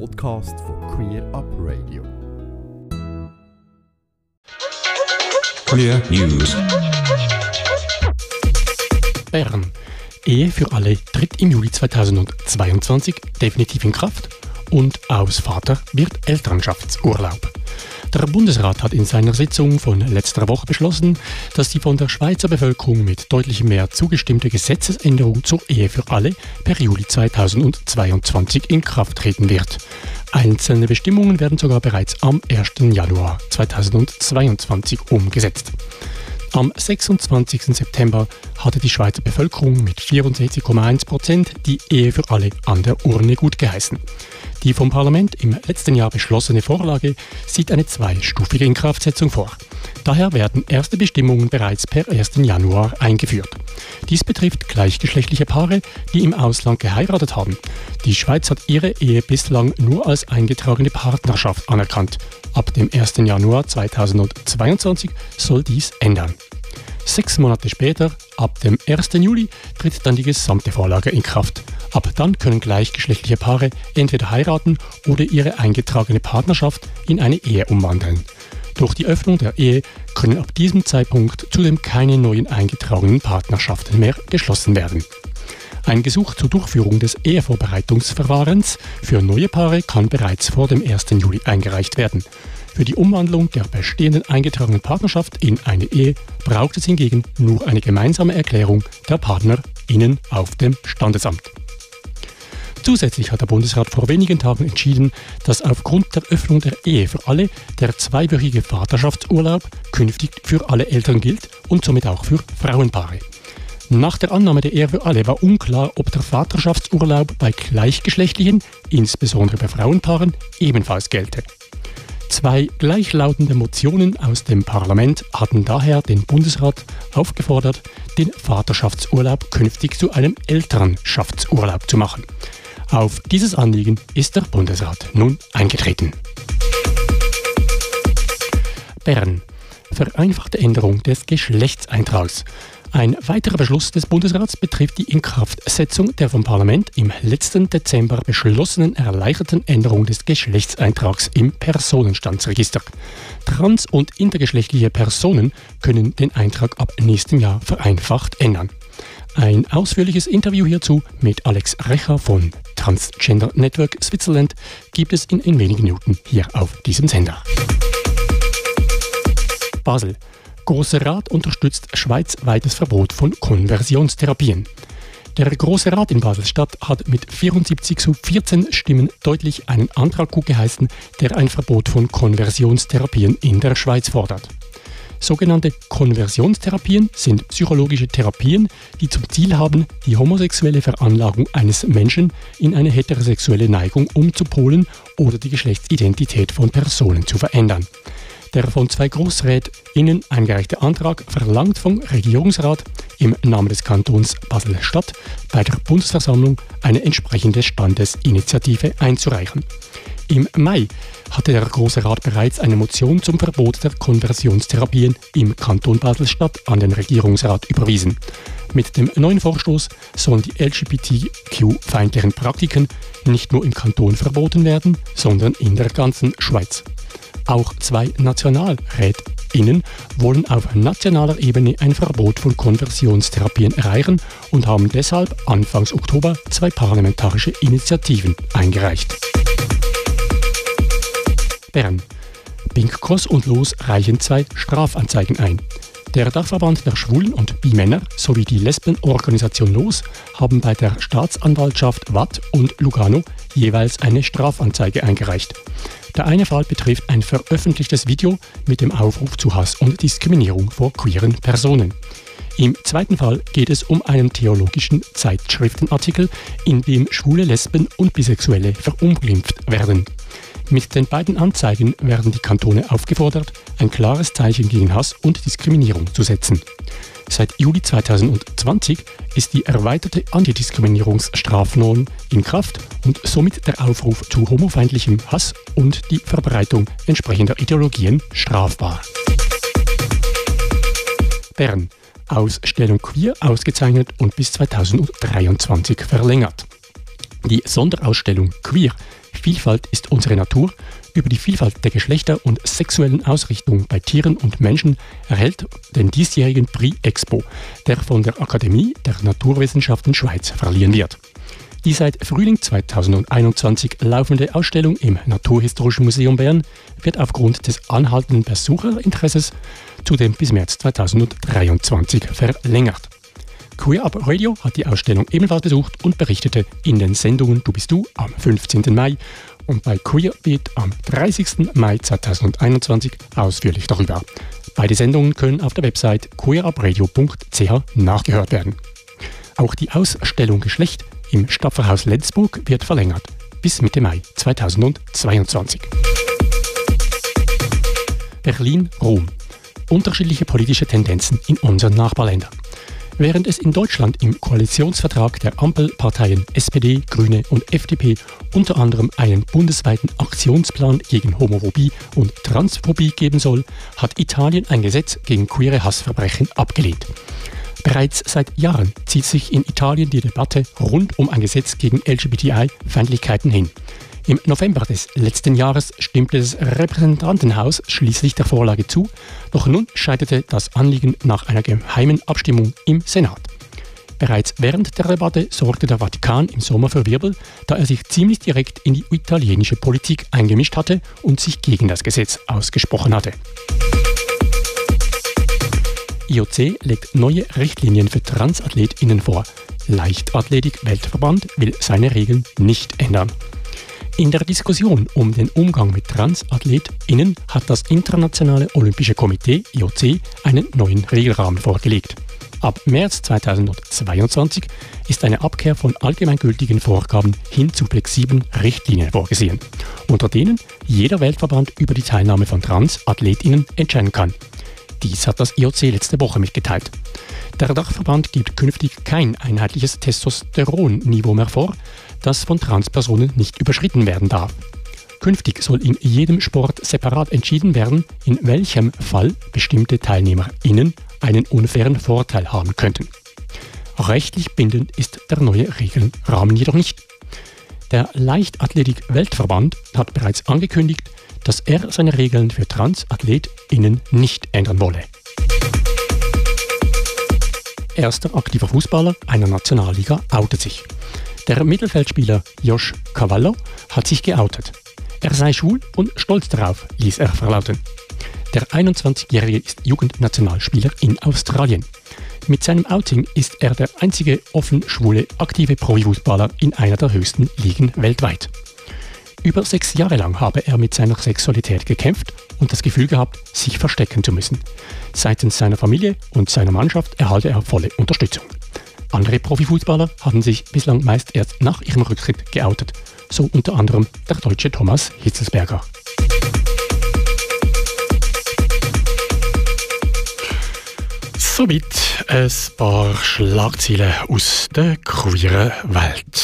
Podcast von Queer Up Radio. Queer News. Bern. Ehe für alle tritt im Juli 2022 definitiv in Kraft und aus Vater wird Elternschaftsurlaub. Der Bundesrat hat in seiner Sitzung von letzter Woche beschlossen, dass die von der Schweizer Bevölkerung mit deutlich mehr zugestimmte Gesetzesänderung zur Ehe für alle per Juli 2022 in Kraft treten wird. Einzelne Bestimmungen werden sogar bereits am 1. Januar 2022 umgesetzt. Am 26. September hatte die Schweizer Bevölkerung mit 64,1 Prozent die Ehe für alle an der Urne gut geheißen. Die vom Parlament im letzten Jahr beschlossene Vorlage sieht eine zweistufige Inkraftsetzung vor. Daher werden erste Bestimmungen bereits per 1. Januar eingeführt. Dies betrifft gleichgeschlechtliche Paare, die im Ausland geheiratet haben. Die Schweiz hat ihre Ehe bislang nur als eingetragene Partnerschaft anerkannt. Ab dem 1. Januar 2022 soll dies ändern. Sechs Monate später, ab dem 1. Juli, tritt dann die gesamte Vorlage in Kraft. Ab dann können gleichgeschlechtliche Paare entweder heiraten oder ihre eingetragene Partnerschaft in eine Ehe umwandeln. Durch die Öffnung der Ehe können ab diesem Zeitpunkt zudem keine neuen eingetragenen Partnerschaften mehr geschlossen werden. Ein Gesuch zur Durchführung des Ehevorbereitungsverfahrens für neue Paare kann bereits vor dem 1. Juli eingereicht werden. Für die Umwandlung der bestehenden eingetragenen Partnerschaft in eine Ehe braucht es hingegen nur eine gemeinsame Erklärung der PartnerInnen auf dem Standesamt. Zusätzlich hat der Bundesrat vor wenigen Tagen entschieden, dass aufgrund der Öffnung der Ehe für alle der zweiwöchige Vaterschaftsurlaub künftig für alle Eltern gilt und somit auch für Frauenpaare. Nach der Annahme der Ehe für alle war unklar, ob der Vaterschaftsurlaub bei gleichgeschlechtlichen, insbesondere bei Frauenpaaren, ebenfalls gelte. Zwei gleichlautende Motionen aus dem Parlament hatten daher den Bundesrat aufgefordert, den Vaterschaftsurlaub künftig zu einem Elternschaftsurlaub zu machen. Auf dieses Anliegen ist der Bundesrat nun eingetreten. Bern. Vereinfachte Änderung des Geschlechtseintrags. Ein weiterer Beschluss des Bundesrats betrifft die Inkraftsetzung der vom Parlament im letzten Dezember beschlossenen erleichterten Änderung des Geschlechtseintrags im Personenstandsregister. Trans- und intergeschlechtliche Personen können den Eintrag ab nächstem Jahr vereinfacht ändern. Ein ausführliches Interview hierzu mit Alex Recher von Transgender Network Switzerland gibt es in, in wenigen Minuten hier auf diesem Sender. Basel. Großer Rat unterstützt schweizweites Verbot von Konversionstherapien. Der Große Rat in Basel-Stadt hat mit 74 zu 14 Stimmen deutlich einen Antrag gut geheißen, der ein Verbot von Konversionstherapien in der Schweiz fordert. Sogenannte Konversionstherapien sind psychologische Therapien, die zum Ziel haben, die homosexuelle Veranlagung eines Menschen in eine heterosexuelle Neigung umzupolen oder die Geschlechtsidentität von Personen zu verändern. Der von zwei GroßrätInnen eingereichte Antrag verlangt vom Regierungsrat im Namen des Kantons Basel-Stadt bei der Bundesversammlung eine entsprechende Standesinitiative einzureichen. Im Mai hatte der Große Rat bereits eine Motion zum Verbot der Konversionstherapien im Kanton Basel-Stadt an den Regierungsrat überwiesen. Mit dem neuen Vorstoß sollen die LGBTQ-feindlichen Praktiken nicht nur im Kanton verboten werden, sondern in der ganzen Schweiz. Auch zwei NationalrätInnen wollen auf nationaler Ebene ein Verbot von Konversionstherapien erreichen und haben deshalb Anfangs Oktober zwei parlamentarische Initiativen eingereicht. Bern. Pink Cross und Los reichen zwei Strafanzeigen ein. Der Dachverband der Schwulen und Bimänner sowie die Lesbenorganisation Los haben bei der Staatsanwaltschaft Watt und Lugano jeweils eine Strafanzeige eingereicht. Der eine Fall betrifft ein veröffentlichtes Video mit dem Aufruf zu Hass und Diskriminierung vor queeren Personen. Im zweiten Fall geht es um einen theologischen Zeitschriftenartikel, in dem schwule Lesben und Bisexuelle verunglimpft werden. Mit den beiden Anzeigen werden die Kantone aufgefordert, ein klares Zeichen gegen Hass und Diskriminierung zu setzen. Seit Juli 2020 ist die erweiterte Antidiskriminierungsstrafnorm in Kraft und somit der Aufruf zu homofeindlichem Hass und die Verbreitung entsprechender Ideologien strafbar. Bern. Ausstellung Queer ausgezeichnet und bis 2023 verlängert. Die Sonderausstellung Queer Vielfalt ist unsere Natur über die Vielfalt der Geschlechter und sexuellen Ausrichtung bei Tieren und Menschen erhält den diesjährigen Prix Expo, der von der Akademie der Naturwissenschaften Schweiz verliehen wird. Die seit Frühling 2021 laufende Ausstellung im Naturhistorischen Museum Bern wird aufgrund des anhaltenden Besucherinteresses zudem bis März 2023 verlängert. Queer Up Radio hat die Ausstellung ebenfalls besucht und berichtete in den Sendungen Du bist du am 15. Mai und bei Queer Beat am 30. Mai 2021 ausführlich darüber. Beide Sendungen können auf der Website queerupradio.ch nachgehört werden. Auch die Ausstellung Geschlecht im Stapferhaus Lenzburg wird verlängert bis Mitte Mai 2022. Berlin-Rom. Unterschiedliche politische Tendenzen in unseren Nachbarländern. Während es in Deutschland im Koalitionsvertrag der Ampelparteien SPD, Grüne und FDP unter anderem einen bundesweiten Aktionsplan gegen Homophobie und Transphobie geben soll, hat Italien ein Gesetz gegen queere Hassverbrechen abgelehnt. Bereits seit Jahren zieht sich in Italien die Debatte rund um ein Gesetz gegen LGBTI-Feindlichkeiten hin. Im November des letzten Jahres stimmte das Repräsentantenhaus schließlich der Vorlage zu, doch nun scheiterte das Anliegen nach einer geheimen Abstimmung im Senat. Bereits während der Debatte sorgte der Vatikan im Sommer für Wirbel, da er sich ziemlich direkt in die italienische Politik eingemischt hatte und sich gegen das Gesetz ausgesprochen hatte. IOC legt neue Richtlinien für TransathletInnen vor. Leichtathletik-Weltverband will seine Regeln nicht ändern. In der Diskussion um den Umgang mit TransathletInnen hat das Internationale Olympische Komitee IOC einen neuen Regelrahmen vorgelegt. Ab März 2022 ist eine Abkehr von allgemeingültigen Vorgaben hin zu flexiblen Richtlinien vorgesehen, unter denen jeder Weltverband über die Teilnahme von TransathletInnen entscheiden kann. Dies hat das IOC letzte Woche mitgeteilt. Der Dachverband gibt künftig kein einheitliches Testosteronniveau mehr vor, das von Transpersonen nicht überschritten werden darf. Künftig soll in jedem Sport separat entschieden werden, in welchem Fall bestimmte TeilnehmerInnen einen unfairen Vorteil haben könnten. Rechtlich bindend ist der neue Regelrahmen jedoch nicht. Der Leichtathletik-Weltverband hat bereits angekündigt, dass er seine Regeln für TransathletInnen nicht ändern wolle. Erster aktiver Fußballer einer Nationalliga outet sich. Der Mittelfeldspieler Josh Cavallo hat sich geoutet. Er sei schwul und stolz darauf, ließ er verlauten. Der 21-Jährige ist Jugendnationalspieler in Australien. Mit seinem Outing ist er der einzige offen schwule aktive Profifußballer in einer der höchsten Ligen weltweit. Über sechs Jahre lang habe er mit seiner Sexualität gekämpft und das Gefühl gehabt, sich verstecken zu müssen. Seitens seiner Familie und seiner Mannschaft erhalte er volle Unterstützung. Andere Profifußballer haben sich bislang meist erst nach ihrem Rücktritt geoutet, so unter anderem der deutsche Thomas Hitzelsberger. Somit ein paar Schlagzeilen aus der queeren Welt.